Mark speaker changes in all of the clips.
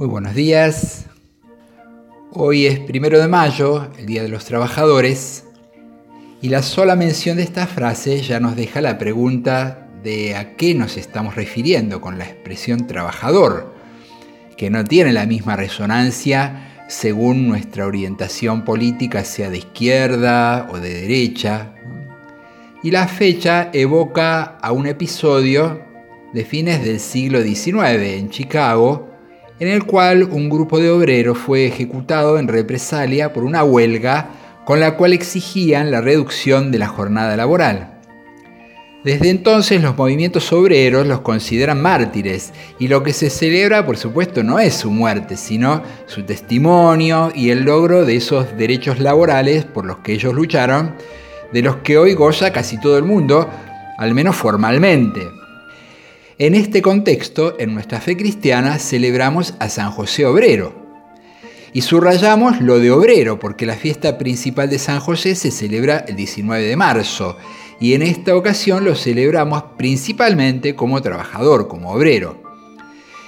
Speaker 1: Muy buenos días. Hoy es primero de mayo, el Día de los Trabajadores, y la sola mención de esta frase ya nos deja la pregunta de a qué nos estamos refiriendo con la expresión trabajador, que no tiene la misma resonancia según nuestra orientación política sea de izquierda o de derecha. Y la fecha evoca a un episodio de fines del siglo XIX en Chicago, en el cual un grupo de obreros fue ejecutado en represalia por una huelga con la cual exigían la reducción de la jornada laboral. Desde entonces los movimientos obreros los consideran mártires y lo que se celebra por supuesto no es su muerte, sino su testimonio y el logro de esos derechos laborales por los que ellos lucharon, de los que hoy goza casi todo el mundo, al menos formalmente. En este contexto, en nuestra fe cristiana, celebramos a San José Obrero. Y subrayamos lo de obrero, porque la fiesta principal de San José se celebra el 19 de marzo, y en esta ocasión lo celebramos principalmente como trabajador, como obrero.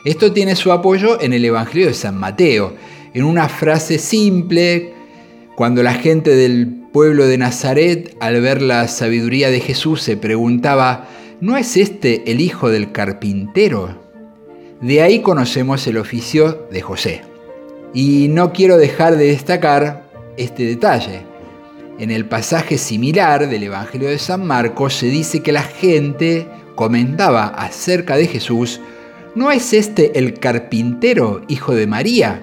Speaker 1: Esto tiene su apoyo en el Evangelio de San Mateo, en una frase simple, cuando la gente del pueblo de Nazaret, al ver la sabiduría de Jesús, se preguntaba, ¿no es este el hijo del carpintero? De ahí conocemos el oficio de José. Y no quiero dejar de destacar este detalle. En el pasaje similar del Evangelio de San Marcos se dice que la gente comentaba acerca de Jesús, ¿no es este el carpintero, hijo de María?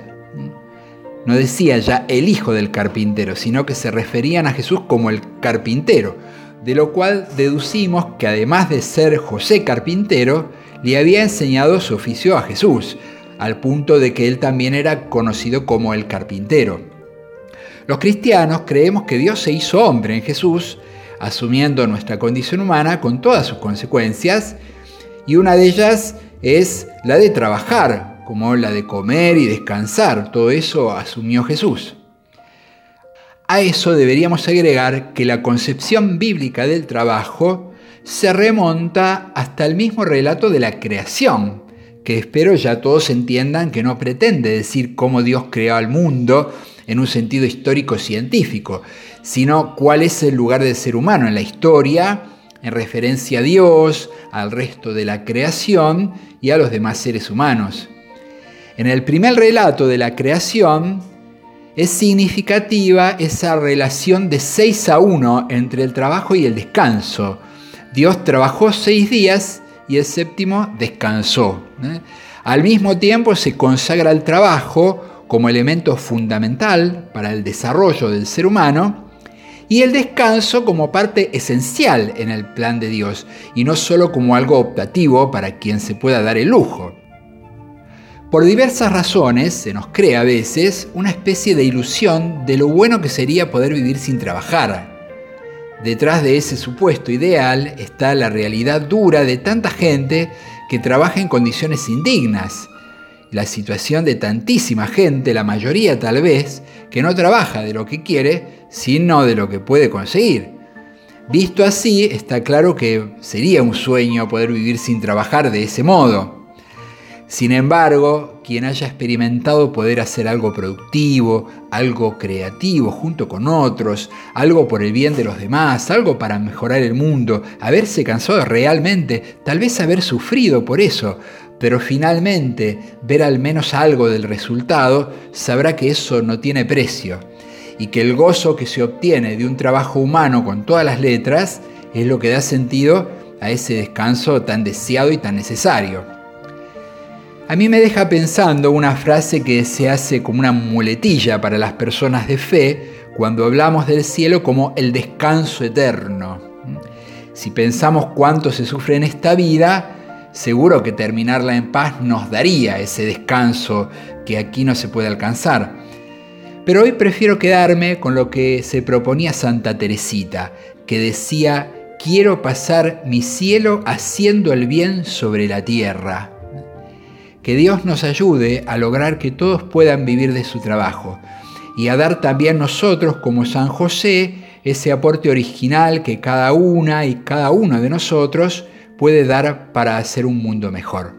Speaker 1: No decía ya el hijo del carpintero, sino que se referían a Jesús como el carpintero de lo cual deducimos que además de ser José carpintero, le había enseñado su oficio a Jesús, al punto de que él también era conocido como el carpintero. Los cristianos creemos que Dios se hizo hombre en Jesús, asumiendo nuestra condición humana con todas sus consecuencias, y una de ellas es la de trabajar, como la de comer y descansar. Todo eso asumió Jesús. A eso deberíamos agregar que la concepción bíblica del trabajo se remonta hasta el mismo relato de la creación, que espero ya todos entiendan que no pretende decir cómo Dios creó al mundo en un sentido histórico-científico, sino cuál es el lugar del ser humano en la historia, en referencia a Dios, al resto de la creación y a los demás seres humanos. En el primer relato de la creación, es significativa esa relación de 6 a 1 entre el trabajo y el descanso. Dios trabajó seis días y el séptimo descansó. ¿eh? Al mismo tiempo se consagra el trabajo como elemento fundamental para el desarrollo del ser humano y el descanso como parte esencial en el plan de Dios y no solo como algo optativo para quien se pueda dar el lujo. Por diversas razones se nos crea a veces una especie de ilusión de lo bueno que sería poder vivir sin trabajar. Detrás de ese supuesto ideal está la realidad dura de tanta gente que trabaja en condiciones indignas. La situación de tantísima gente, la mayoría tal vez, que no trabaja de lo que quiere, sino de lo que puede conseguir. Visto así, está claro que sería un sueño poder vivir sin trabajar de ese modo. Sin embargo, quien haya experimentado poder hacer algo productivo, algo creativo junto con otros, algo por el bien de los demás, algo para mejorar el mundo, haberse cansado realmente, tal vez haber sufrido por eso, pero finalmente ver al menos algo del resultado, sabrá que eso no tiene precio y que el gozo que se obtiene de un trabajo humano con todas las letras es lo que da sentido a ese descanso tan deseado y tan necesario. A mí me deja pensando una frase que se hace como una muletilla para las personas de fe cuando hablamos del cielo como el descanso eterno. Si pensamos cuánto se sufre en esta vida, seguro que terminarla en paz nos daría ese descanso que aquí no se puede alcanzar. Pero hoy prefiero quedarme con lo que se proponía Santa Teresita, que decía, quiero pasar mi cielo haciendo el bien sobre la tierra. Que Dios nos ayude a lograr que todos puedan vivir de su trabajo y a dar también nosotros como San José ese aporte original que cada una y cada uno de nosotros puede dar para hacer un mundo mejor.